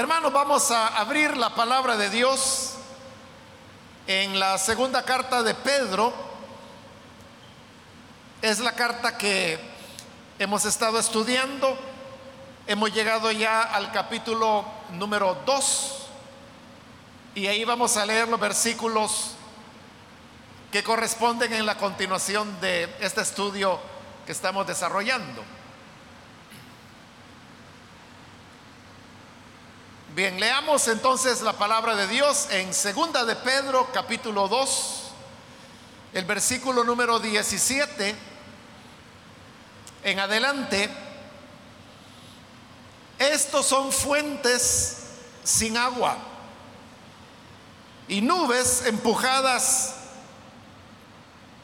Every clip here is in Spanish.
Hermanos, vamos a abrir la palabra de Dios en la segunda carta de Pedro. Es la carta que hemos estado estudiando. Hemos llegado ya al capítulo número 2 y ahí vamos a leer los versículos que corresponden en la continuación de este estudio que estamos desarrollando. Bien, leamos entonces la palabra de Dios en Segunda de Pedro, capítulo 2, el versículo número 17 en adelante. Estos son fuentes sin agua y nubes empujadas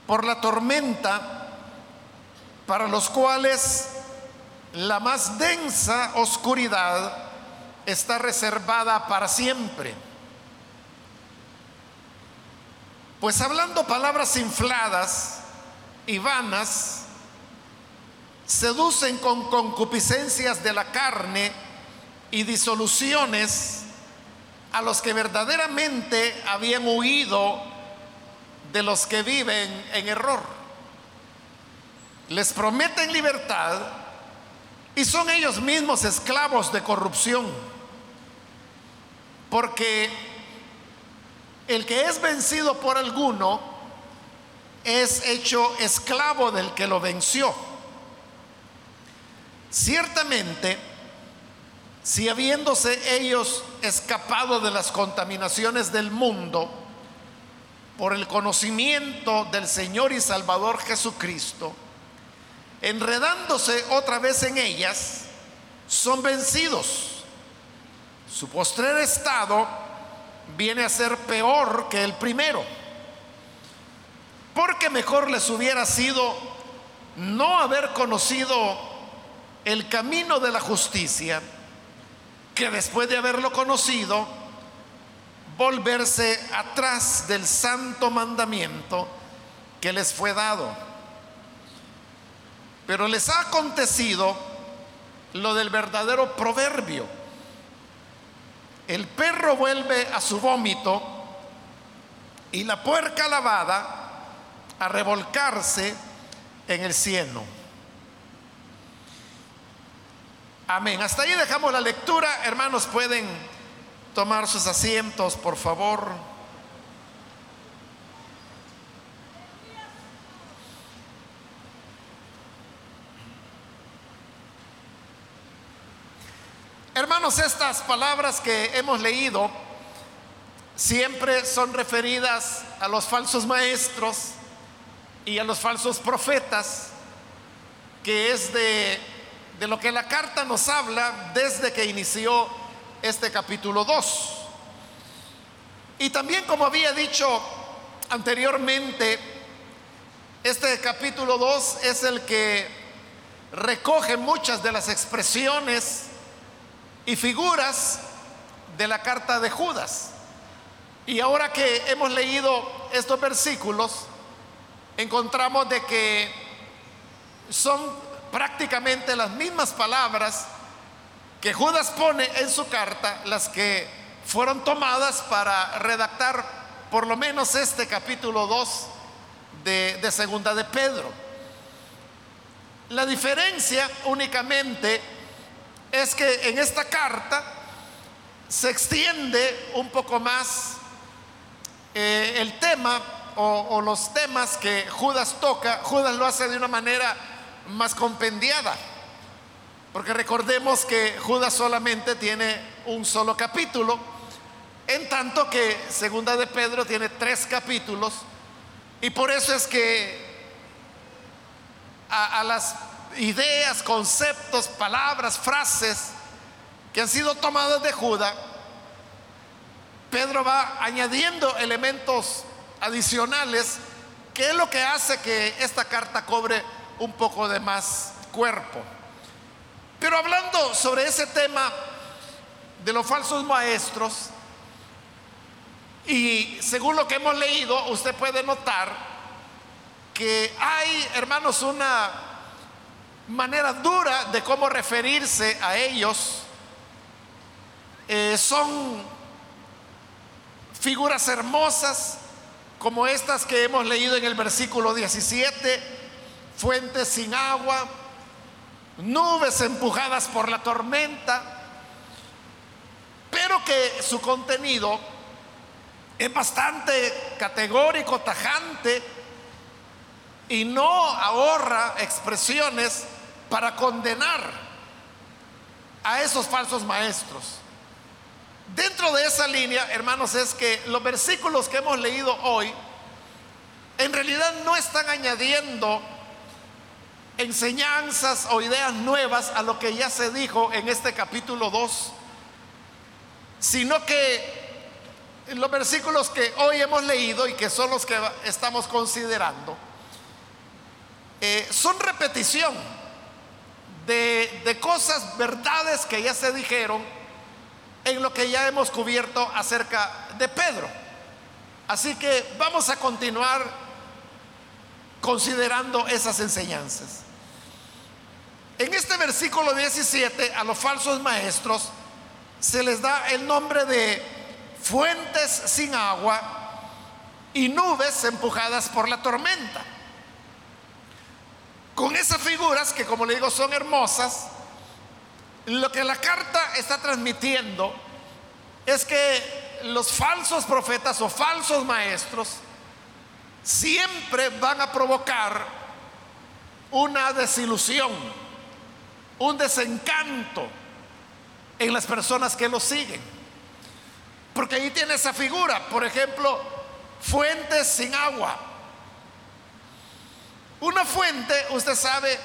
por la tormenta, para los cuales la más densa oscuridad está reservada para siempre. Pues hablando palabras infladas y vanas, seducen con concupiscencias de la carne y disoluciones a los que verdaderamente habían huido de los que viven en error. Les prometen libertad y son ellos mismos esclavos de corrupción. Porque el que es vencido por alguno es hecho esclavo del que lo venció. Ciertamente, si habiéndose ellos escapado de las contaminaciones del mundo por el conocimiento del Señor y Salvador Jesucristo, enredándose otra vez en ellas, son vencidos su postrer estado viene a ser peor que el primero. Porque mejor les hubiera sido no haber conocido el camino de la justicia que después de haberlo conocido, volverse atrás del santo mandamiento que les fue dado. Pero les ha acontecido lo del verdadero proverbio el perro vuelve a su vómito y la puerca lavada a revolcarse en el cieno. Amén. Hasta ahí dejamos la lectura. Hermanos, pueden tomar sus asientos, por favor. Hermanos, estas palabras que hemos leído siempre son referidas a los falsos maestros y a los falsos profetas, que es de, de lo que la carta nos habla desde que inició este capítulo 2. Y también, como había dicho anteriormente, este capítulo 2 es el que recoge muchas de las expresiones y figuras de la carta de Judas. Y ahora que hemos leído estos versículos, encontramos de que son prácticamente las mismas palabras que Judas pone en su carta, las que fueron tomadas para redactar por lo menos este capítulo 2 de, de Segunda de Pedro. La diferencia únicamente es que en esta carta se extiende un poco más eh, el tema o, los temas que Judas toca. Judas lo hace de una manera más compendiada. Porque recordemos que Judas solamente tiene un solo capítulo, en tanto que Segunda de Pedro tiene tres capítulos, y por eso es que a, a las ideas, conceptos, palabras, frases que han sido tomadas de Judas, Pedro va añadiendo elementos adicionales, que es lo que hace que esta carta cobre un poco de más cuerpo. Pero hablando sobre ese tema de los falsos maestros, y según lo que hemos leído, usted puede notar que hay, hermanos, una manera dura de cómo referirse a ellos Eh, son figuras hermosas como estas que hemos leído en el versículo 17, fuentes sin agua, nubes empujadas por la tormenta, pero que su contenido es bastante categórico, tajante, y no ahorra expresiones para condenar a esos falsos maestros. Dentro de esa línea, hermanos, es que los versículos que hemos leído hoy en realidad no están añadiendo enseñanzas o ideas nuevas a lo que ya se dijo en este capítulo 2, sino que los versículos que hoy hemos leído y que son los que estamos considerando, eh, son repetición de, cosas, verdades que ya se dijeron en lo que ya hemos cubierto acerca de Pedro. Así que vamos a continuar considerando esas enseñanzas. En este versículo 17 a los falsos maestros se les da el nombre de fuentes sin agua y nubes empujadas por la tormenta. Con esas figuras que como le digo son hermosas, lo que la carta está transmitiendo es que los falsos profetas o falsos maestros siempre van a provocar una desilusión, un desencanto en las personas que los siguen. Porque ahí tiene esa figura, por ejemplo, fuentes sin agua. Una fuente, usted sabe,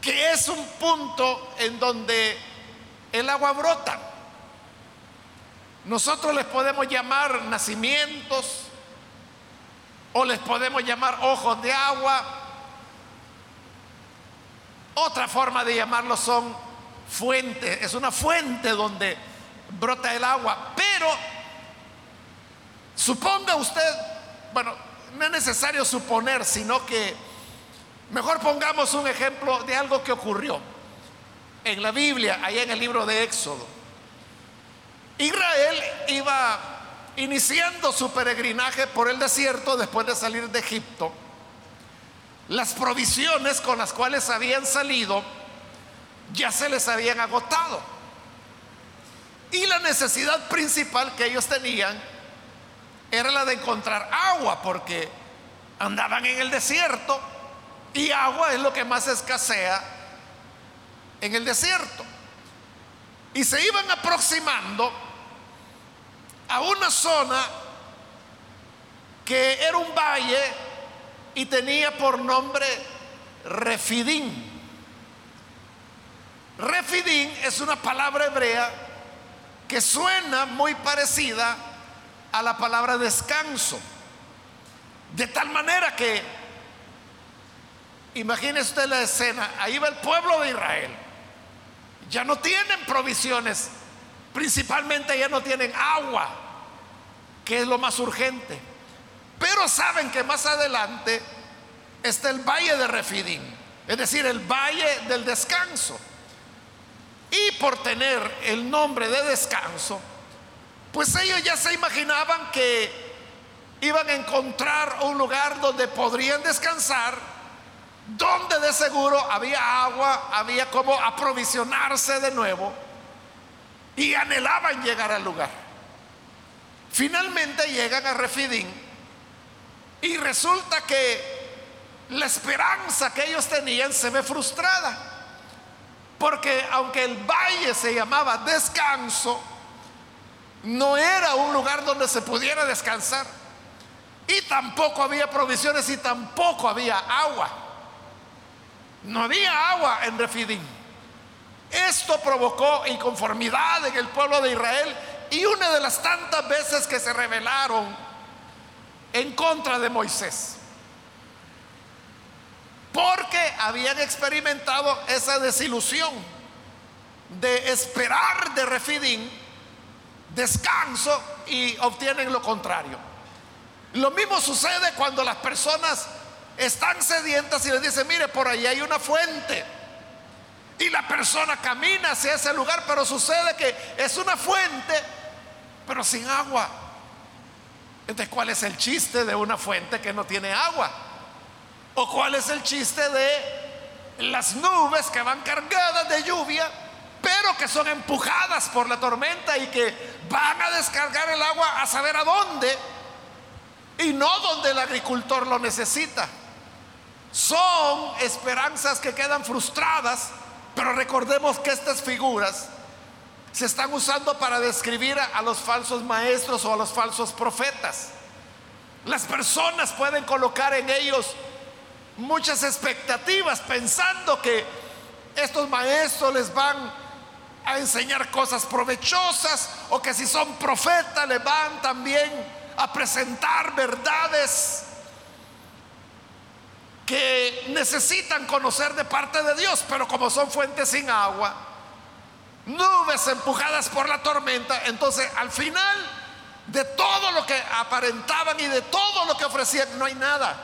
que es un punto en donde el agua brota. Nosotros les podemos llamar nacimientos o les podemos llamar ojos de agua. Otra forma de llamarlo son fuentes. Es una fuente donde brota el agua. Pero suponga usted, bueno, no es necesario suponer, sino que Mejor pongamos un ejemplo de algo que ocurrió en la Biblia, allá en el libro de Éxodo. Israel iba iniciando su peregrinaje por el desierto después de salir de Egipto. Las provisiones con las cuales habían salido ya se les habían agotado. Y la necesidad principal que ellos tenían era la de encontrar agua, porque andaban en el desierto y agua es lo que más escasea en el desierto. Y se iban aproximando a una zona que era un valle y tenía por nombre Refidín. Refidín es una palabra hebrea que suena muy parecida a la palabra descanso. De tal manera que Imagínese usted la escena, ahí va el pueblo de Israel. Ya no tienen provisiones, principalmente ya no tienen agua, que es lo más urgente. Pero saben que más adelante está el valle de Refidín, es decir, el valle del descanso. Y por tener el nombre de descanso, pues ellos ya se imaginaban que iban a encontrar un lugar donde podrían descansar donde de seguro había agua, había como aprovisionarse de nuevo y anhelaban llegar al lugar. Finalmente llegan a Refidín y resulta que la esperanza que ellos tenían se ve frustrada. Porque aunque el valle se llamaba descanso, no era un lugar donde se pudiera descansar. Y tampoco había provisiones y tampoco había agua. No había agua en Refidín. Esto provocó inconformidad en el pueblo de Israel y una de las tantas veces que se rebelaron en contra de Moisés. Porque habían experimentado esa desilusión de esperar de Refidín descanso y obtienen lo contrario. Lo mismo sucede cuando las personas están sedientas y les dice, mire, por ahí hay una fuente. y la persona camina hacia ese lugar, pero sucede que es una fuente, pero sin agua. Entonces, ¿cuál es el chiste de una fuente que no tiene agua? ¿O cuál es el chiste de las nubes que van cargadas de lluvia, pero que son empujadas por la tormenta y que van a descargar el agua a saber a dónde y no donde el agricultor lo necesita? Son esperanzas que quedan frustradas, pero recordemos que estas figuras se están usando para describir a, los falsos maestros o a los falsos profetas. Las personas pueden colocar en ellos muchas expectativas pensando que estos maestros les van a enseñar cosas provechosas o que si son profetas les van también a presentar verdades que necesitan conocer de parte de Dios, pero como son fuentes sin agua, nubes empujadas por la tormenta, entonces al final de todo lo que aparentaban y de todo lo que ofrecían, no hay nada.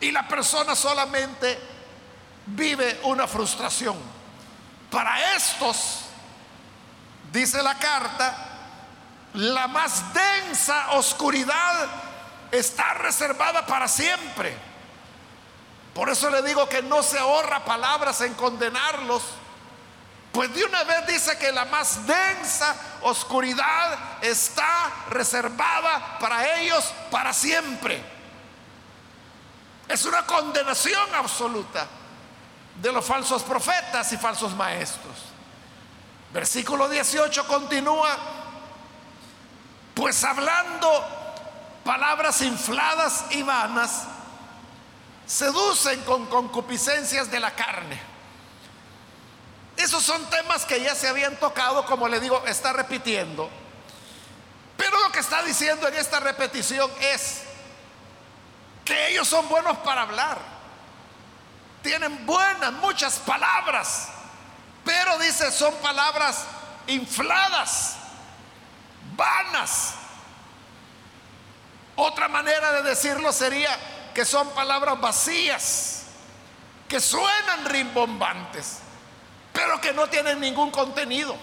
Y la persona solamente vive una frustración. Para estos, dice la carta, la más densa oscuridad está reservada para siempre. Por eso le digo que no se ahorra palabras en condenarlos, pues de una vez dice que la más densa oscuridad está reservada para ellos para siempre. Es una condenación absoluta de los falsos profetas y falsos maestros. Versículo 18 continúa, pues hablando palabras infladas y vanas, seducen con concupiscencias de la carne. Esos son temas que ya se habían tocado, como le digo, está repitiendo. Pero lo que está diciendo en esta repetición es que ellos son buenos para hablar. Tienen buenas, muchas palabras. Pero dice, son palabras infladas, vanas. Otra manera de decirlo sería que son palabras vacías, que suenan rimbombantes, pero que no tienen ningún contenido.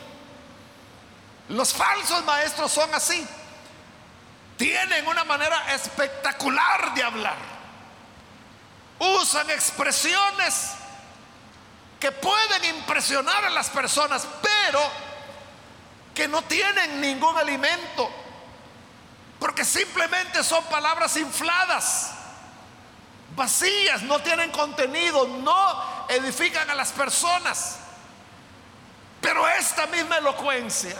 Los falsos maestros son así. Tienen una manera espectacular de hablar. Usan expresiones que pueden impresionar a las personas, pero que no tienen ningún alimento, porque simplemente son palabras infladas vacías, no tienen contenido, no edifican a las personas. Pero esta misma elocuencia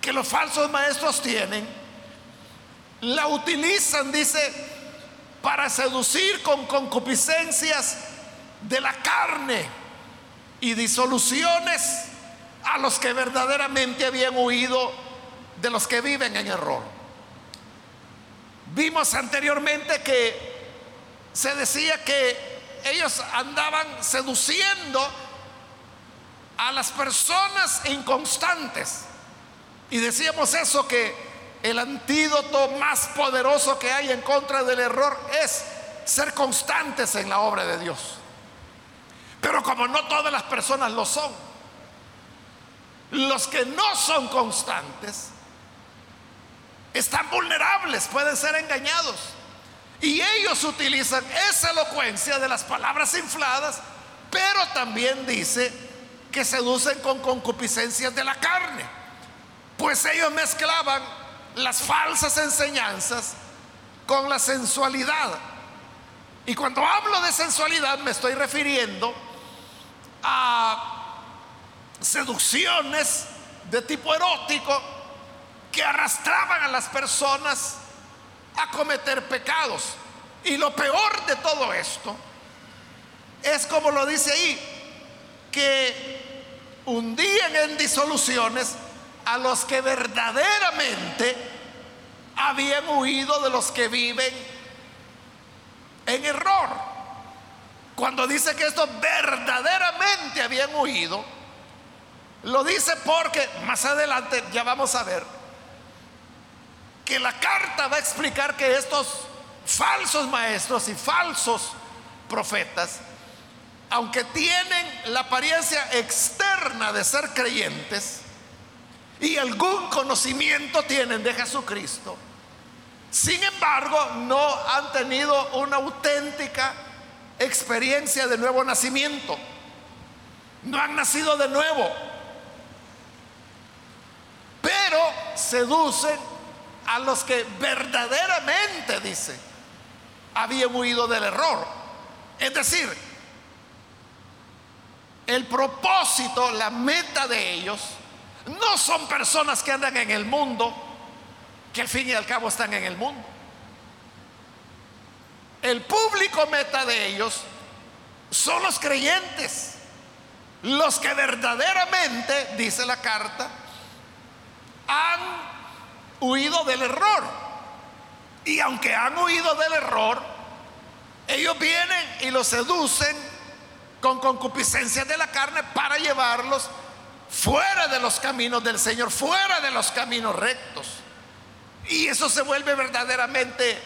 que los falsos maestros tienen, la utilizan, dice, para seducir con concupiscencias de la carne y disoluciones a los que verdaderamente habían huido de los que viven en error. Vimos anteriormente que se decía que ellos andaban seduciendo a las personas inconstantes. Y decíamos eso, que el antídoto más poderoso que hay en contra del error es ser constantes en la obra de Dios. Pero como no todas las personas lo son, los que no son constantes están vulnerables, pueden ser engañados. Y ellos utilizan esa elocuencia de las palabras infladas, pero también dice que seducen con concupiscencias de la carne. Pues ellos mezclaban las falsas enseñanzas con la sensualidad. Y cuando hablo de sensualidad me estoy refiriendo a seducciones de tipo erótico que arrastraban a las personas a cometer pecados. Y lo peor de todo esto es como lo dice ahí, que hundían en disoluciones a los que verdaderamente habían huido de los que viven en error. Cuando dice que estos verdaderamente habían huido, lo dice porque más adelante ya vamos a ver que la carta va a explicar que estos falsos maestros y falsos profetas aunque tienen la apariencia externa de ser creyentes y algún conocimiento tienen de Jesucristo, sin embargo no han tenido una auténtica experiencia de nuevo nacimiento. No han nacido de nuevo. Pero seducen a los que verdaderamente, dice, habían huido del error. Es decir, el propósito, la meta de ellos, no son personas que andan en el mundo, que al fin y al cabo están en el mundo. El público meta de ellos son los creyentes, los que verdaderamente, dice la carta, han huido del error. Y aunque han huido del error, ellos vienen y los seducen con concupiscencia de la carne para llevarlos fuera de los caminos del Señor, fuera de los caminos rectos. Y eso se vuelve verdaderamente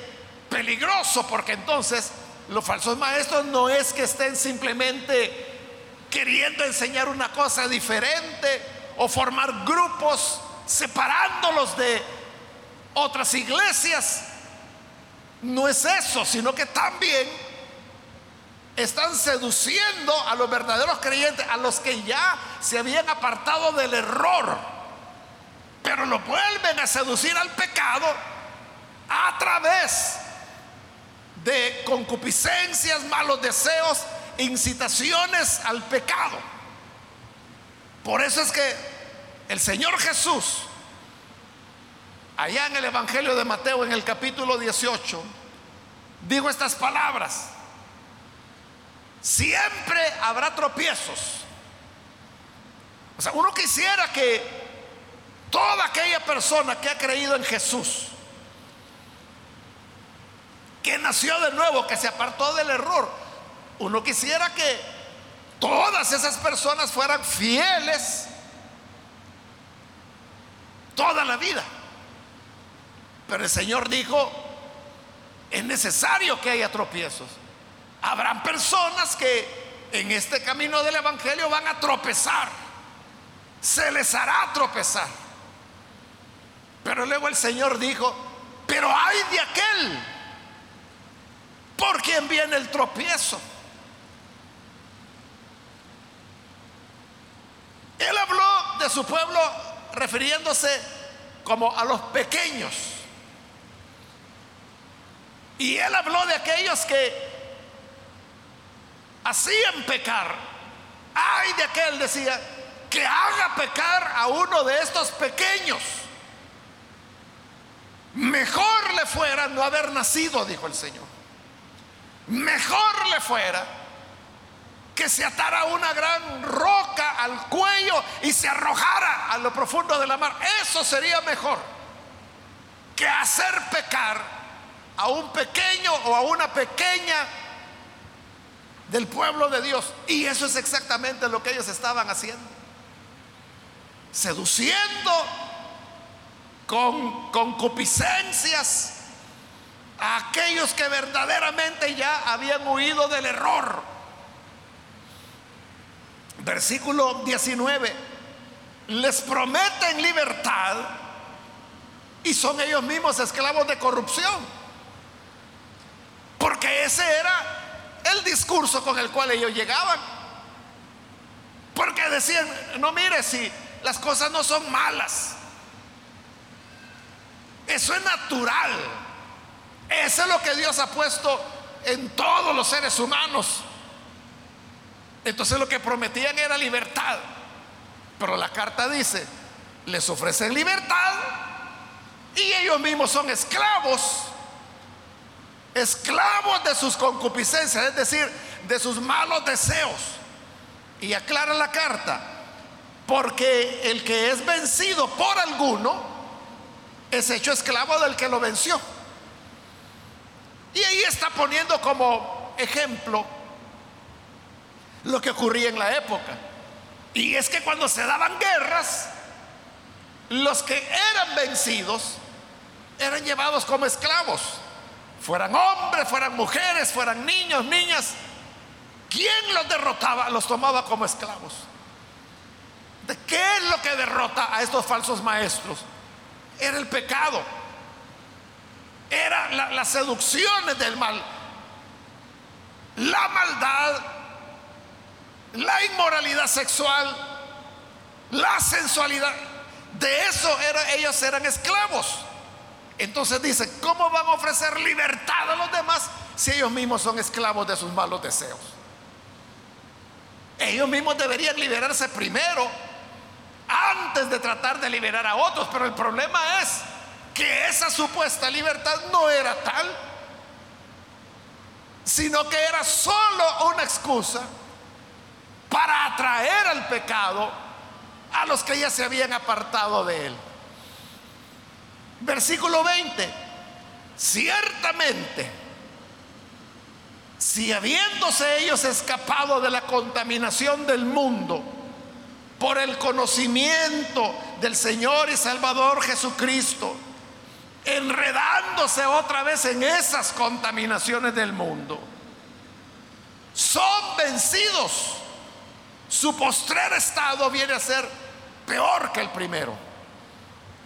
peligroso porque entonces los falsos maestros no es que estén simplemente queriendo enseñar una cosa diferente o formar grupos separándolos de otras iglesias. No es eso, sino que también están seduciendo a los verdaderos creyentes, a los que ya se habían apartado del error, pero lo vuelven a seducir al pecado a través de concupiscencias, malos deseos, incitaciones al pecado. Por eso es que el Señor Jesús, allá en el Evangelio de Mateo, en el capítulo 18, dijo estas palabras. Siempre habrá tropiezos. O sea, uno quisiera que toda aquella persona que ha creído en Jesús, que nació de nuevo, que se apartó del error, uno quisiera que todas esas personas fueran fieles toda la vida. Pero el Señor dijo, es necesario que haya tropiezos. Habrán personas que en este camino del Evangelio van a tropezar. Se les hará tropezar. Pero luego el Señor dijo, pero hay de aquel por quien viene el tropiezo. Él habló de su pueblo refiriéndose como a los pequeños. Y él habló de aquellos que hacían pecar. Ay de aquel, decía, que haga pecar a uno de estos pequeños. Mejor le fuera no haber nacido, dijo el Señor. Mejor le fuera que se atara una gran roca al cuello y se arrojara a lo profundo de la mar. Eso sería mejor que hacer pecar a un pequeño o a una pequeña del pueblo de Dios. Y eso es exactamente lo que ellos estaban haciendo. Seduciendo con concupiscencias a aquellos que verdaderamente ya habían huido del error. Versículo 19. Les prometen libertad y son ellos mismos esclavos de corrupción. Porque ese era el discurso con el cual ellos llegaban. Porque decían, no mire si las cosas no son malas. Eso es natural. Eso es lo que Dios ha puesto en todos los seres humanos. Entonces lo que prometían era libertad. Pero la carta dice, les ofrecen libertad y ellos mismos son esclavos esclavos de sus concupiscencias, es decir, de sus malos deseos. Y aclara la carta, porque el que es vencido por alguno es hecho esclavo del que lo venció. Y ahí está poniendo como ejemplo lo que ocurría en la época. Y es que cuando se daban guerras, los que eran vencidos eran llevados como esclavos fueran hombres, fueran mujeres, fueran niños, niñas, ¿Quién los derrotaba? Los tomaba como esclavos. ¿De qué es lo que derrota a estos falsos maestros? Era el pecado. Era las seducciones del mal. La maldad. La inmoralidad sexual. La sensualidad. De eso era, ellos eran esclavos. Entonces dice, ¿cómo van a ofrecer libertad a los demás si ellos mismos son esclavos de sus malos deseos? Ellos mismos deberían liberarse primero antes de tratar de liberar a otros, pero el problema es que esa supuesta libertad no era tal, sino que era solo una excusa para atraer al pecado a los que ya se habían apartado de él. Versículo 20. Ciertamente, si habiéndose ellos escapado de la contaminación del mundo por el conocimiento del Señor y Salvador Jesucristo, enredándose otra vez en esas contaminaciones del mundo, son vencidos. Su postrer estado viene a ser peor que el primero.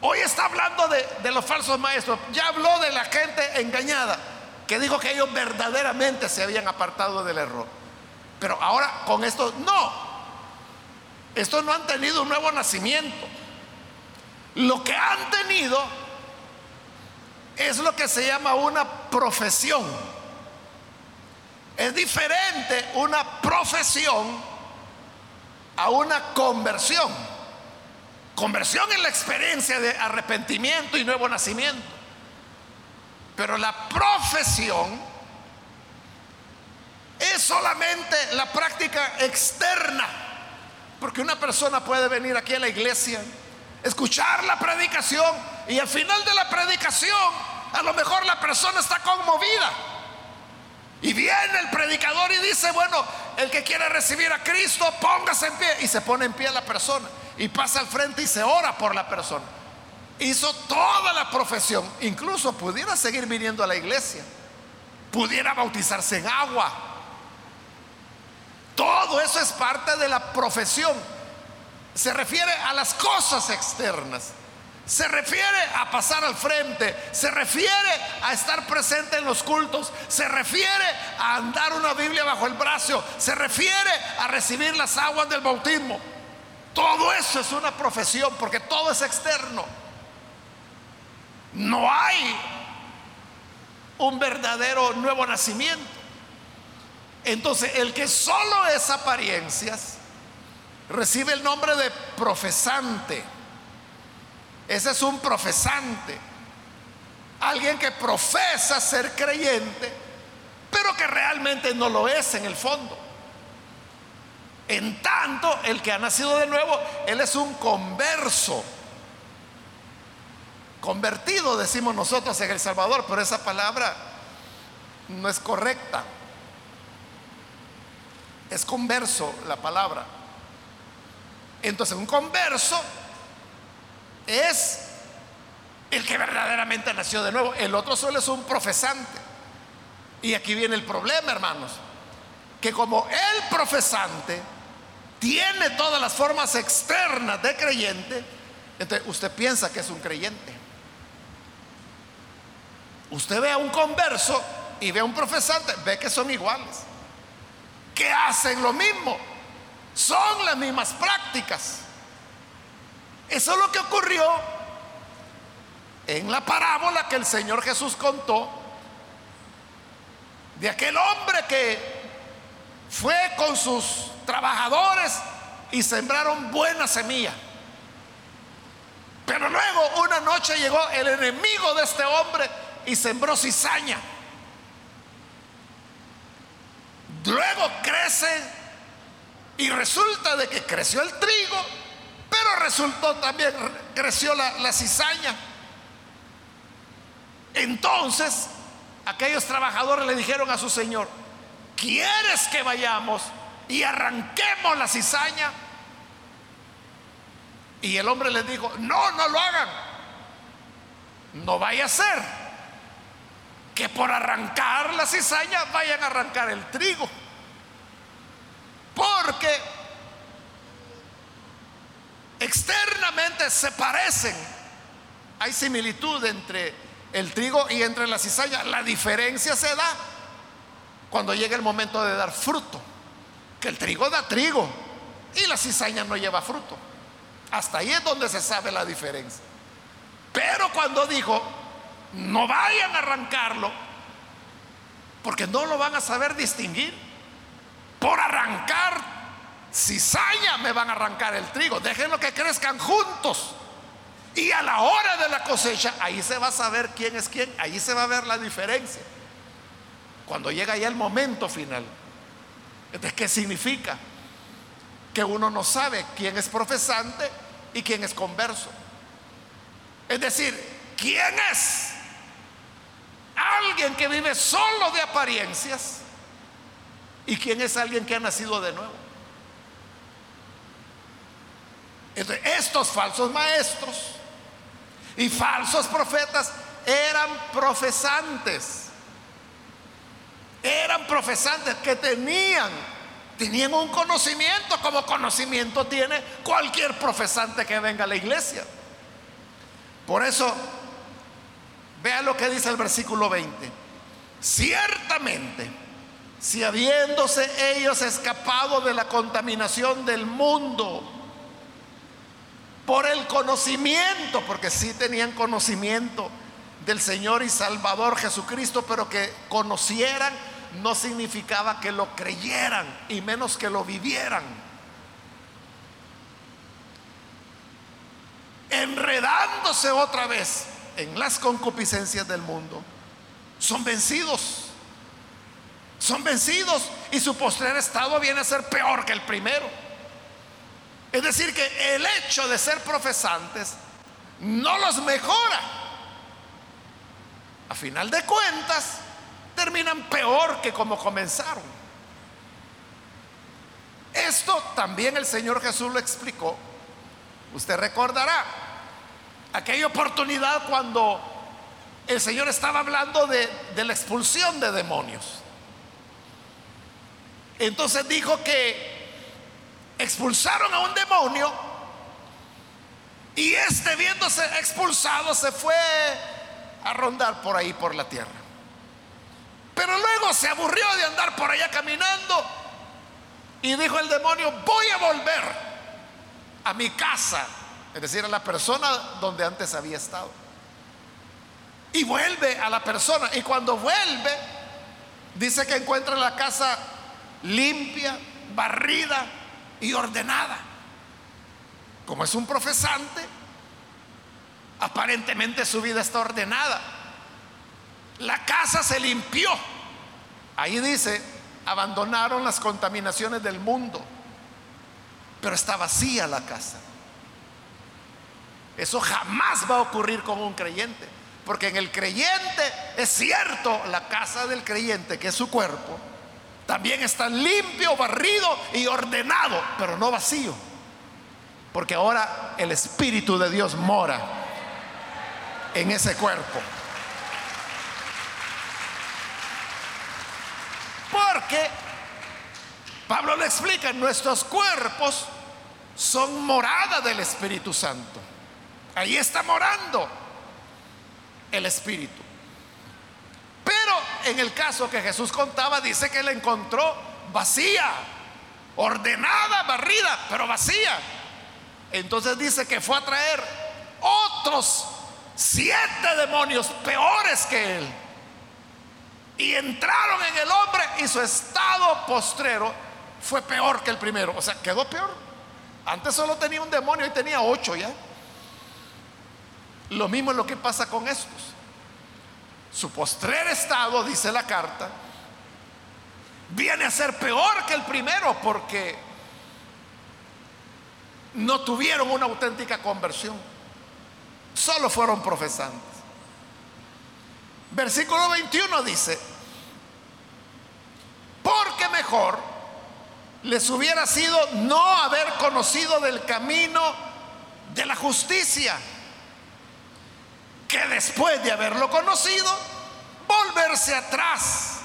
Hoy está hablando de, los falsos maestros. Ya habló de la gente engañada, que dijo que ellos verdaderamente se habían apartado del error. Pero ahora con esto, no. Estos no han tenido un nuevo nacimiento. Lo que han tenido es lo que se llama una profesión. Es diferente una profesión a una conversión. Conversión es la experiencia de arrepentimiento y nuevo nacimiento. Pero la profesión es solamente la práctica externa. Porque una persona puede venir aquí a la iglesia, escuchar la predicación y al final de la predicación a lo mejor la persona está conmovida. Y viene el predicador y dice, bueno, el que quiere recibir a Cristo, póngase en pie. Y se pone en pie la persona y pasa al frente y se ora por la persona. Hizo toda la profesión, incluso pudiera seguir viniendo a la iglesia, pudiera bautizarse en agua. Todo eso es parte de la profesión. Se refiere a las cosas externas. Se refiere a pasar al frente, se refiere a estar presente en los cultos, se refiere a andar una Biblia bajo el brazo, se refiere a recibir las aguas del bautismo. Todo eso es una profesión porque todo es externo. No hay un verdadero nuevo nacimiento. Entonces, el que solo es apariencias, recibe el nombre de profesante. Ese es un profesante. Alguien que profesa ser creyente, pero que realmente no lo es en el fondo. En tanto, el que ha nacido de nuevo, él es un converso. Convertido, decimos nosotros en El Salvador, pero esa palabra no es correcta. Es converso la palabra. Entonces, un converso es el que verdaderamente nació de nuevo. El otro solo es un profesante. Y aquí viene el problema, hermanos. Que como el profesante tiene todas las formas externas de creyente, entonces usted piensa que es un creyente. Usted ve a un converso y ve a un profesante, ve que son iguales, que hacen lo mismo, son las mismas prácticas. Eso es lo que ocurrió en la parábola que el Señor Jesús contó de aquel hombre que fue con sus trabajadores y sembraron buena semilla. Pero luego una noche llegó el enemigo de este hombre y sembró cizaña. Luego crece y resulta de que creció el trigo, pero resultó también, creció la, la cizaña. Entonces, aquellos trabajadores le dijeron a su señor, ¿Quieres que vayamos y arranquemos la cizaña? Y el hombre les dijo, no, no lo hagan. No vaya a ser que por arrancar la cizaña vayan a arrancar el trigo. Porque externamente se parecen. Hay similitud entre el trigo y entre la cizaña. La diferencia se da cuando llega el momento de dar fruto. Que el trigo da trigo y la cizaña no lleva fruto. Hasta ahí es donde se sabe la diferencia. Pero cuando dijo, no vayan a arrancarlo, porque no lo van a saber distinguir. Por arrancar cizaña me van a arrancar el trigo. Déjenlo que crezcan juntos. Y a la hora de la cosecha, ahí se va a saber quién es quién, ahí se va a ver la diferencia. Cuando llega ya el momento final. Entonces, ¿qué significa? Que uno no sabe quién es profesante y quién es converso. Es decir, ¿quién es? Alguien que vive solo de apariencias. ¿Y quién es alguien que ha nacido de nuevo? estos falsos maestros y falsos profetas eran profesantes. Eran profesantes que tenían, tenían un conocimiento como conocimiento tiene cualquier profesante que venga a la iglesia. Por eso, vea lo que dice el versículo 20. Ciertamente, si habiéndose ellos escapado de la contaminación del mundo, por el conocimiento, porque sí tenían conocimiento del Señor y Salvador Jesucristo, pero que conocieran no significaba que lo creyeran y menos que lo vivieran. Enredándose otra vez en las concupiscencias del mundo, son vencidos. Son vencidos y su postrer estado viene a ser peor que el primero. Es decir, que el hecho de ser profesantes no los mejora. A final de cuentas, terminan peor que como comenzaron. Esto también el Señor Jesús lo explicó. Usted recordará aquella oportunidad cuando el Señor estaba hablando de, la expulsión de demonios. Entonces dijo que expulsaron a un demonio y este viéndose expulsado se fue a rondar por ahí por la tierra. Pero luego se aburrió de andar por allá caminando y dijo el demonio, voy a volver a mi casa, es decir, a la persona donde antes había estado. Y vuelve a la persona y cuando vuelve, dice que encuentra la casa limpia, barrida, y ordenada. Como es un profesante, aparentemente su vida está ordenada. La casa se limpió. Ahí dice, abandonaron las contaminaciones del mundo, pero está vacía la casa. Eso jamás va a ocurrir con un creyente, porque en el creyente es cierto, la casa del creyente, que es su cuerpo, también está limpio, barrido y ordenado, pero no vacío. Porque ahora el Espíritu de Dios mora en ese cuerpo. Porque Pablo le explica, nuestros cuerpos son morada del Espíritu Santo. Ahí está morando el Espíritu. Pero en el caso que Jesús contaba, dice que la encontró vacía, ordenada, barrida, pero vacía. Entonces dice que fue a traer otros siete demonios peores que él. Y entraron en el hombre y su estado postrero fue peor que el primero. O sea, quedó peor. Antes solo tenía un demonio y tenía ocho ya. Lo mismo es lo que pasa con estos. Su postrer estado, dice la carta, viene a ser peor que el primero porque no tuvieron una auténtica conversión, solo fueron profesantes. Versículo 21 dice, porque mejor les hubiera sido no haber conocido del camino de la justicia que después de haberlo conocido, volverse atrás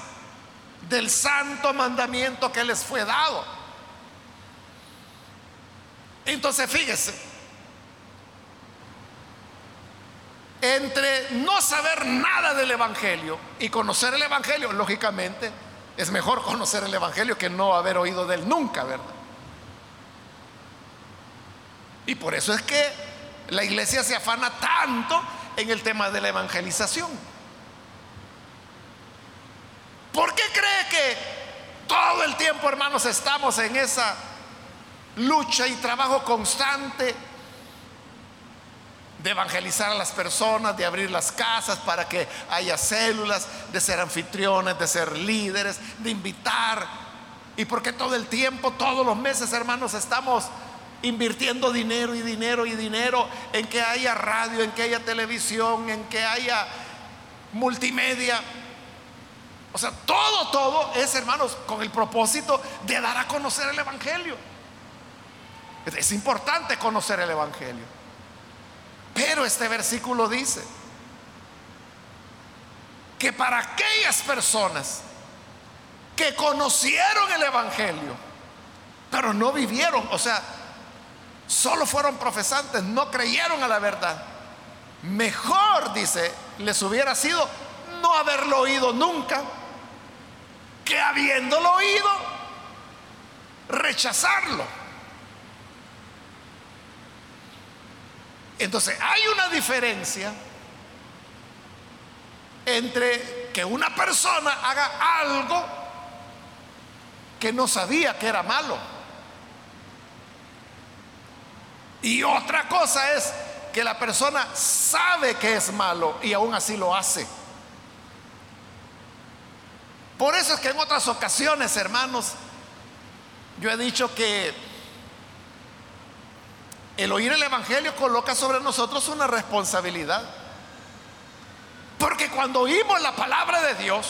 del santo mandamiento que les fue dado. Entonces fíjese, entre no saber nada del Evangelio y conocer el Evangelio, lógicamente, es mejor conocer el Evangelio que no haber oído de él nunca, ¿verdad? Y por eso es que la iglesia se afana tanto en el tema de la evangelización. ¿Por qué cree que todo el tiempo, hermanos, estamos en esa lucha y trabajo constante de evangelizar a las personas, de abrir las casas para que haya células, de ser anfitriones, de ser líderes, de invitar. Y porque todo el tiempo, todos los meses, hermanos, estamos invirtiendo dinero y dinero y dinero en que haya radio, en que haya televisión, en que haya multimedia. O sea, todo, todo es, hermanos, con el propósito de dar a conocer el Evangelio. Es importante conocer el Evangelio. Pero este versículo dice que para aquellas personas que conocieron el Evangelio, pero no vivieron, o sea, solo fueron profesantes, no creyeron a la verdad. Mejor, dice, les hubiera sido no haberlo oído nunca, que habiéndolo oído, rechazarlo. Entonces, hay una diferencia entre que una persona haga algo que no sabía que era malo. Y otra cosa es que la persona sabe que es malo y aún así lo hace. Por eso es que en otras ocasiones, hermanos, yo he dicho que el oír el Evangelio coloca sobre nosotros una responsabilidad. Porque cuando oímos la palabra de Dios,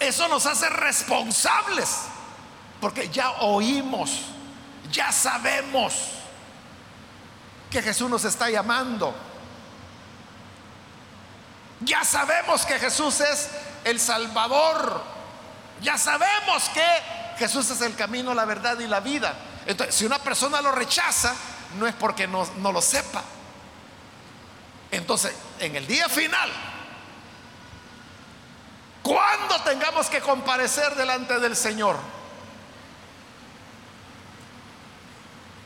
eso nos hace responsables. Porque ya oímos ya sabemos que Jesús nos está llamando. Ya sabemos que Jesús es el Salvador. Ya sabemos que Jesús es el camino, la verdad y la vida. Entonces, si una persona lo rechaza, no es porque no, no lo sepa. Entonces, en el día final, cuando tengamos que comparecer delante del Señor,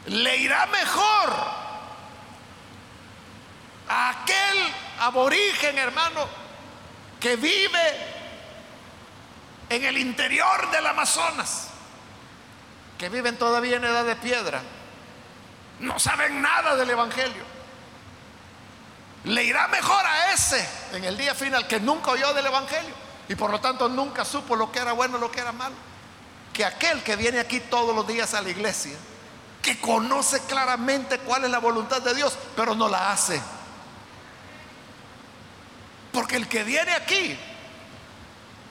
le irá mejor a aquel aborigen, hermano, que vive en el interior del Amazonas, que viven todavía en edad de piedra, no saben nada del Evangelio. Le irá mejor a ese en el día final que nunca oyó del Evangelio y por lo tanto nunca supo lo que era bueno, lo que era malo, que aquel que viene aquí todos los días a la iglesia que conoce claramente cuál es la voluntad de Dios, pero no la hace. Porque el que viene aquí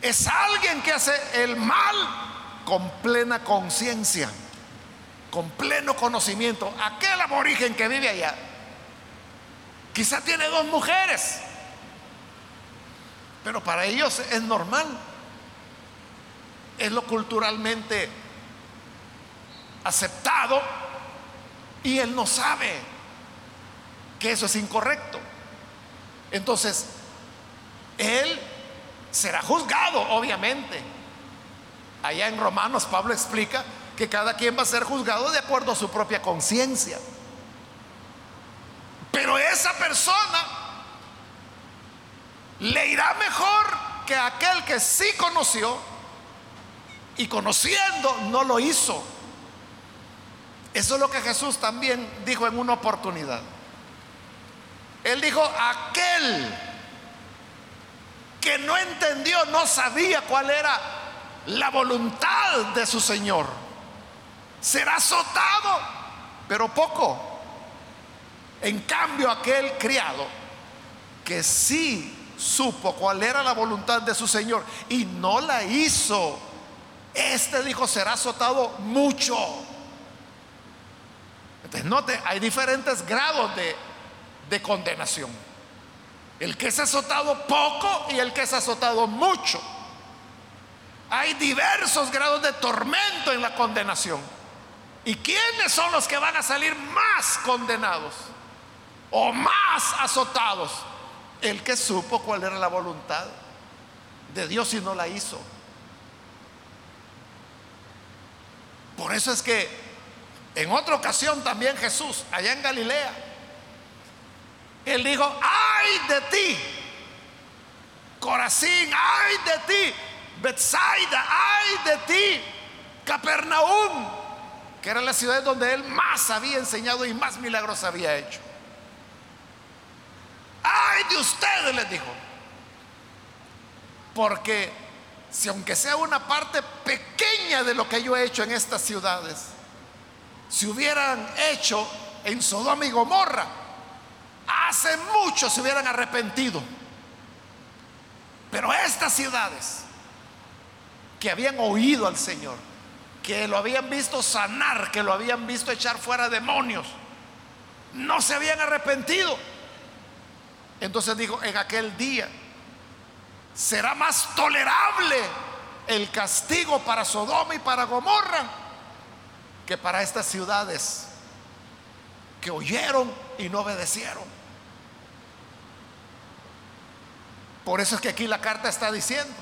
es alguien que hace el mal con plena conciencia, con pleno conocimiento. Aquel aborigen que vive allá, quizá tiene dos mujeres, pero para ellos es normal. Es lo culturalmente aceptado y él no sabe que eso es incorrecto. Entonces, él será juzgado, obviamente. Allá en Romanos Pablo explica que cada quien va a ser juzgado de acuerdo a su propia conciencia. Pero esa persona le irá mejor que aquel que sí conoció y conociendo no lo hizo. Eso es lo que Jesús también dijo en una oportunidad. Él dijo, aquel que no entendió, no sabía cuál era la voluntad de su Señor, será azotado, pero poco. En cambio, aquel criado que sí supo cuál era la voluntad de su Señor y no la hizo, este dijo, será azotado mucho. Entonces, note, hay diferentes grados de, de condenación. El que es azotado poco y el que es azotado mucho. Hay diversos grados de tormento en la condenación. ¿Y quiénes son los que van a salir más condenados? o más azotados. El que supo cuál era la voluntad de Dios y no la hizo. Por eso es que en otra ocasión también Jesús, allá en Galilea, él dijo, ay de ti, Corazín, ay de ti, Bethsaida, ay de ti, Capernaum, que era la ciudad donde él más había enseñado y más milagros había hecho. Ay de ustedes, les dijo, porque si aunque sea una parte pequeña de lo que yo he hecho en estas ciudades, si hubieran hecho en Sodoma y Gomorra, hace mucho se hubieran arrepentido. Pero estas ciudades que habían oído al Señor, que lo habían visto sanar, que lo habían visto echar fuera demonios, no se habían arrepentido. Entonces dijo, en aquel día será más tolerable el castigo para Sodoma y para Gomorra que para estas ciudades que oyeron y no obedecieron. Por eso es que aquí la carta está diciendo,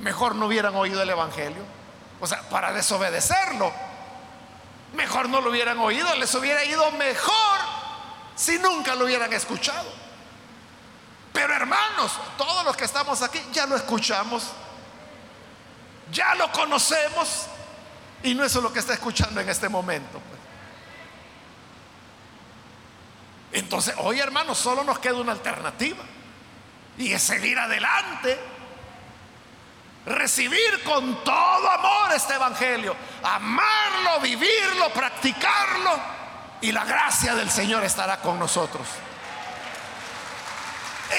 mejor no hubieran oído el Evangelio. O sea, para desobedecerlo, mejor no lo hubieran oído, les hubiera ido mejor si nunca lo hubieran escuchado. Pero hermanos, todos los que estamos aquí ya lo escuchamos, ya lo conocemos y no eso es lo que está escuchando en este momento. Pues. Entonces, hoy hermanos, solo nos queda una alternativa y es seguir adelante, recibir con todo amor este Evangelio, amarlo, vivirlo, practicarlo y la gracia del Señor estará con nosotros.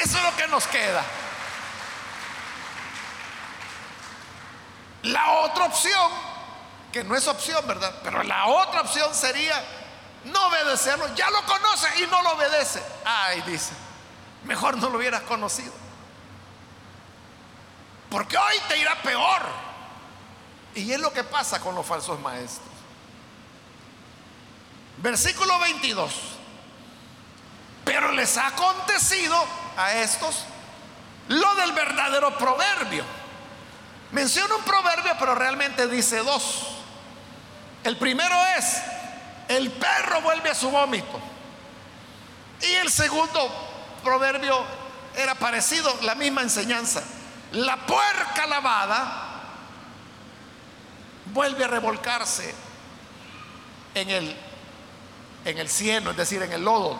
Eso es lo que nos queda. La otra opción, que no es opción, ¿verdad? Pero la otra opción sería no obedecerlo. Ya lo conoce y no lo obedece. Ay, dice, mejor no lo hubieras conocido. Porque hoy te irá peor. Y es lo que pasa con los falsos maestros. Versículo 22. Pero les ha acontecido a estos lo del verdadero proverbio. Menciona un proverbio, pero realmente dice dos. El primero es, el perro vuelve a su vómito. Y el segundo proverbio era parecido, la misma enseñanza. La puerca lavada vuelve a revolcarse en el, en el cieno, es decir, en el lodo.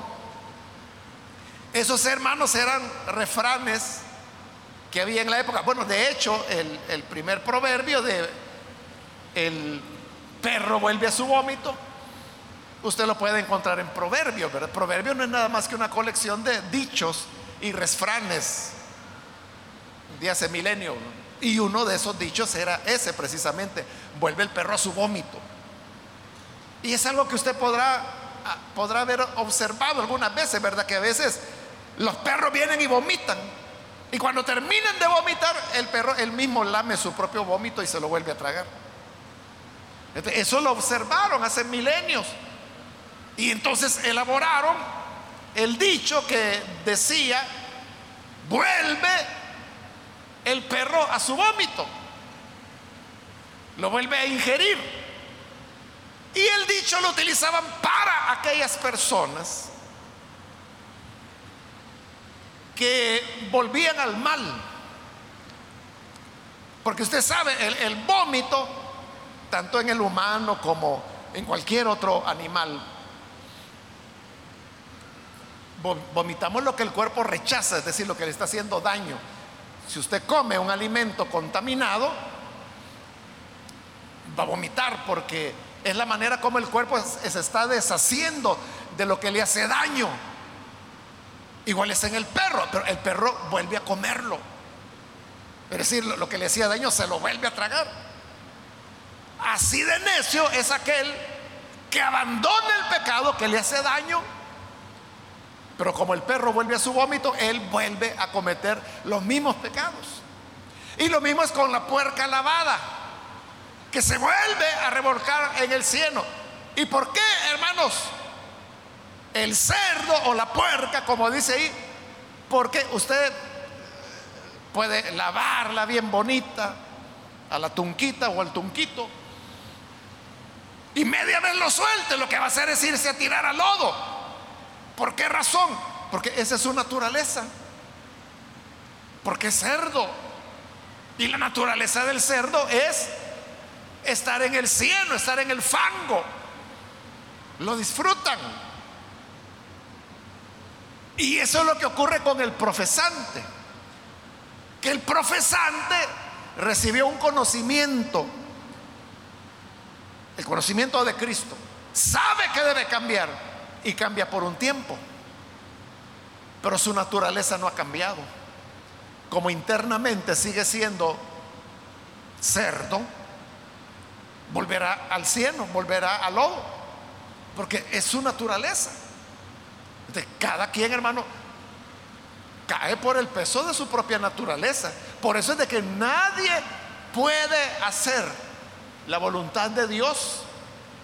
Esos hermanos eran refranes que había en la época. Bueno, de hecho, el, primer proverbio de el perro vuelve a su vómito, usted lo puede encontrar en proverbio, ¿verdad? Proverbio no es nada más que una colección de dichos y refranes de hace milenio. Y uno de esos dichos era ese precisamente, vuelve el perro a su vómito. Y es algo que usted podrá, ah, podrá haber observado algunas veces, ¿verdad? Que a veces los perros vienen y vomitan. Y cuando terminan de vomitar, el perro él mismo lame su propio vómito y se lo vuelve a tragar. Eso lo observaron hace milenios. Y entonces elaboraron el dicho que decía, vuelve el perro a su vómito. Lo vuelve a ingerir. Y el dicho lo utilizaban para aquellas personas que volvían al mal. Porque usted sabe, el, vómito, tanto en el humano como en cualquier otro animal, vomitamos lo que el cuerpo rechaza, es decir, lo que le está haciendo daño. Si usted come un alimento contaminado, va a vomitar porque es la manera como el cuerpo se está deshaciendo de lo que le hace daño. Igual es en el perro, pero el perro vuelve a comerlo. Es decir, lo que le hacía daño se lo vuelve a tragar. Así de necio es aquel que abandona el pecado que le hace daño. Pero como el perro vuelve a su vómito, él vuelve a cometer los mismos pecados. Y lo mismo es con la puerca lavada, que se vuelve a revolcar en el cielo. ¿Y por qué, hermanos? el cerdo o la puerca, como dice ahí, porque usted puede lavarla bien bonita a la tunquita o al tunquito y media vez lo suelte, lo que va a hacer es irse a tirar al lodo. ¿Por qué razón? Porque esa es su naturaleza. Porque es cerdo. Y la naturaleza del cerdo es estar en el cielo, estar en el fango. Lo disfrutan. Y eso es lo que ocurre con el profesante. Que el profesante recibió un conocimiento, el conocimiento de Cristo. Sabe que debe cambiar y cambia por un tiempo. Pero su naturaleza no ha cambiado. Como internamente sigue siendo cerdo, volverá al cielo, volverá al lodo, porque es su naturaleza. De cada quien, hermano, cae por el peso de su propia naturaleza. Por eso es de que nadie puede hacer la voluntad de Dios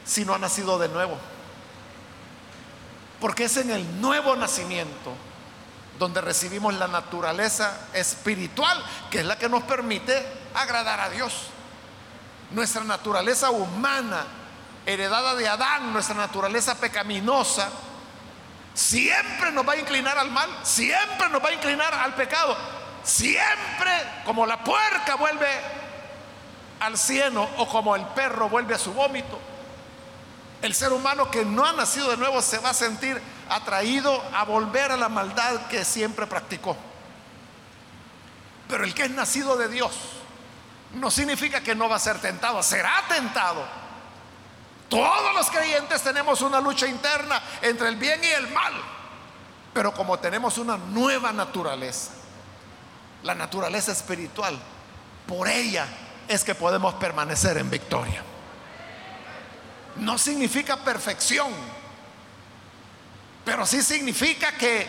si no ha nacido de nuevo. Porque es en el nuevo nacimiento donde recibimos la naturaleza espiritual, que es la que nos permite agradar a Dios. Nuestra naturaleza humana, heredada de Adán, nuestra naturaleza pecaminosa, siempre nos va a inclinar al mal, siempre nos va a inclinar al pecado, siempre como la puerca vuelve al cielo o como el perro vuelve a su vómito. El ser humano que no ha nacido de nuevo se va a sentir atraído a volver a la maldad que siempre practicó. Pero el que es nacido de Dios no significa que no va a ser tentado, será tentado. Todos los creyentes tenemos una lucha interna entre el bien y el mal, pero como tenemos una nueva naturaleza, la naturaleza espiritual, por ella es que podemos permanecer en victoria. No significa perfección, pero sí significa que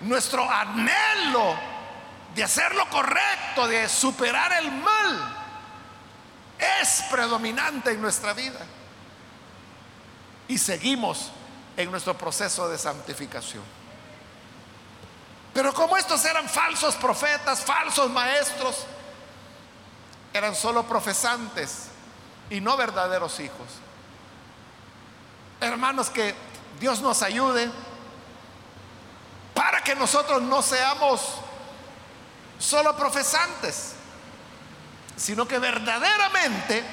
nuestro anhelo de hacer lo correcto, de superar el mal, es predominante en nuestra vida. Y seguimos en nuestro proceso de santificación. Pero como estos eran falsos profetas, falsos maestros, eran solo profesantes y no verdaderos hijos. Hermanos, que Dios nos ayude para que nosotros no seamos solo profesantes, sino que verdaderamente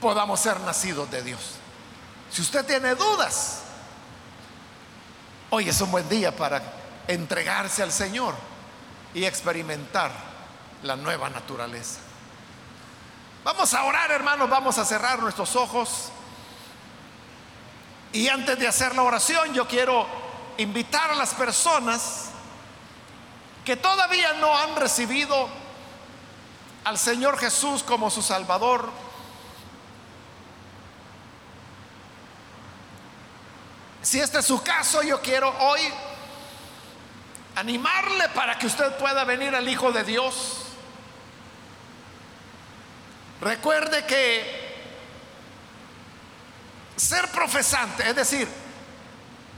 podamos ser nacidos de Dios. Si usted tiene dudas, hoy es un buen día para entregarse al Señor y experimentar la nueva naturaleza. Vamos a orar, hermanos, vamos a cerrar nuestros ojos. Y antes de hacer la oración, yo quiero invitar a las personas que todavía no han recibido al Señor Jesús como su Salvador. Si este es su caso, yo quiero hoy animarle para que usted pueda venir al Hijo de Dios. Recuerde que ser profesante, es decir,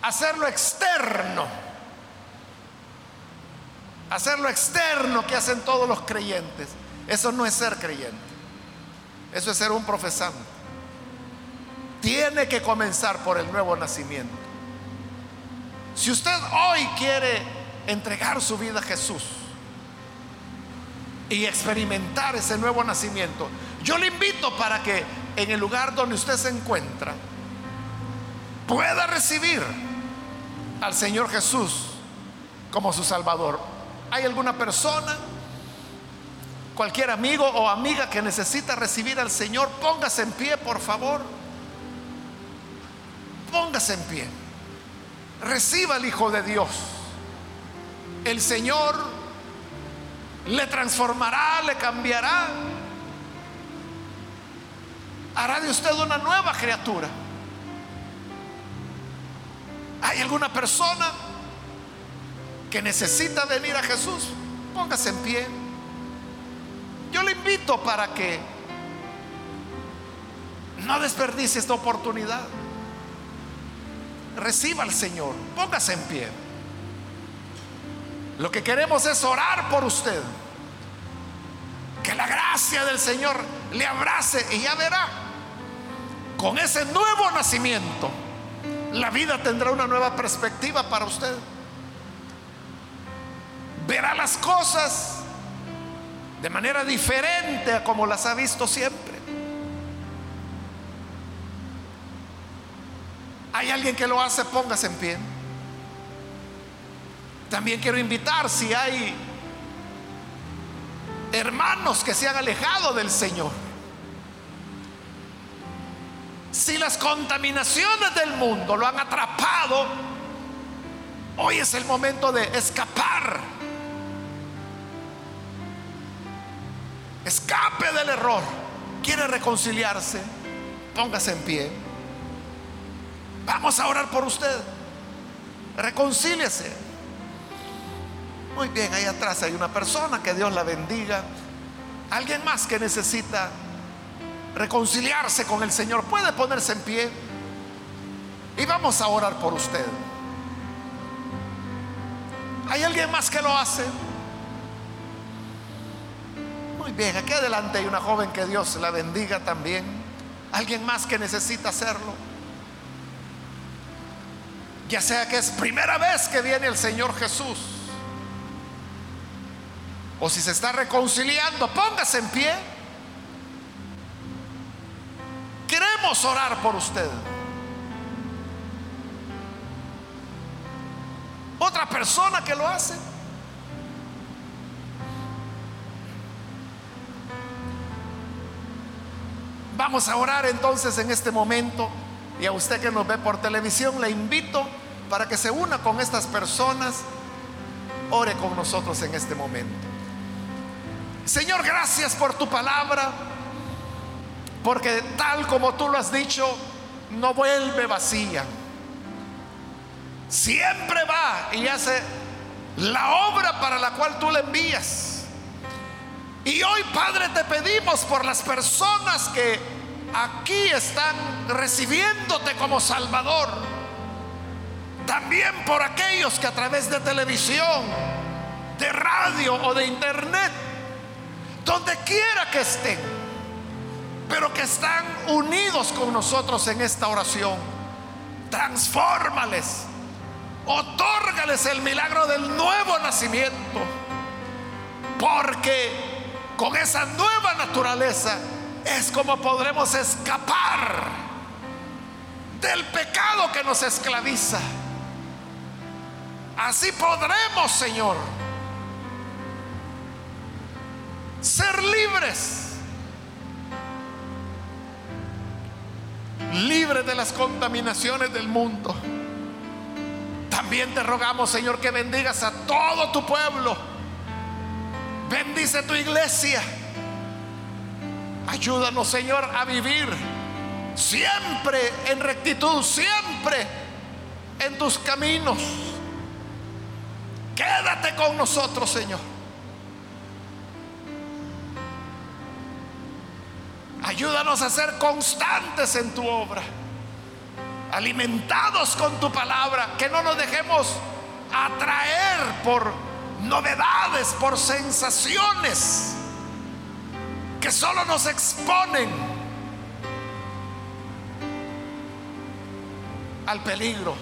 hacerlo externo, hacerlo externo que hacen todos los creyentes, eso no es ser creyente, eso es ser un profesante. Tiene que comenzar por el nuevo nacimiento. Si usted hoy quiere entregar su vida a Jesús y experimentar ese nuevo nacimiento, yo le invito para que en el lugar donde usted se encuentra, pueda recibir al Señor Jesús como su Salvador. ¿Hay alguna persona, cualquier amigo o amiga que necesita recibir al Señor? Póngase en pie, por favor. Póngase en pie. Reciba al Hijo de Dios. El Señor le transformará, le cambiará. Hará de usted una nueva criatura. ¿Hay alguna persona que necesita venir a Jesús? Póngase en pie. Yo le invito para que no desperdicie esta oportunidad. reciba al Señor. Póngase en pie. Lo que queremos es orar por usted. Que la gracia del Señor le abrace y ya verá. Con ese nuevo nacimiento, la vida tendrá una nueva perspectiva para usted. Verá las cosas de manera diferente a como las ha visto siempre. ¿Hay alguien que lo hace? Póngase en pie. También quiero invitar si hay hermanos que se han alejado del Señor. Si las contaminaciones del mundo lo han atrapado, hoy es el momento de escapar. Escape del error. ¿Quiere reconciliarse? Póngase en pie. Vamos a orar por usted. Reconcíliese. Muy bien, ahí atrás hay una persona, que Dios la bendiga. Alguien más que necesita reconciliarse con el Señor, puede ponerse en pie y vamos a orar por usted. ¿Hay alguien más que lo hace? Muy bien, aquí adelante hay una joven que Dios la bendiga también. ¿Alguien más que necesita hacerlo? Ya sea que es primera vez que viene el Señor Jesús o si se está reconciliando, póngase en pie. Orar por usted. Otra persona que lo hace. Vamos a orar entonces en este momento y a usted que nos ve por televisión le invito para que se una con estas personas, ore con nosotros en este momento. Señor, gracias por tu palabra, porque tal como tú lo has dicho, no vuelve vacía. Siempre va y hace la obra para la cual tú le envías. Y hoy, Padre, te pedimos por las personas que aquí están recibiéndote como Salvador. También por aquellos que a través de televisión, de radio o de internet donde quiera que estén, pero que están unidos con nosotros en esta oración. Transfórmales, otórgales el milagro del nuevo nacimiento, porque con esa nueva naturaleza es como podremos escapar del pecado que nos esclaviza. Así podremos, Señor, ser libres. Libres de las contaminaciones del mundo. También te rogamos, Señor, que bendigas a todo tu pueblo. Bendice tu iglesia. Ayúdanos, Señor, a vivir siempre en rectitud, siempre en tus caminos. Quédate con nosotros, Señor. Ayúdanos a ser constantes en tu obra, alimentados con tu palabra, que no nos dejemos atraer por novedades, por sensaciones que solo nos exponen al peligro.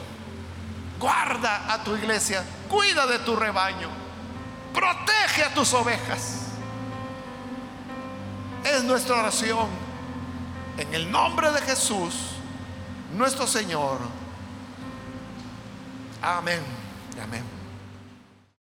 Guarda a tu iglesia, cuida de tu rebaño, protege a tus ovejas. Es nuestra oración. En el nombre de Jesús, nuestro Señor. Amén. Amén.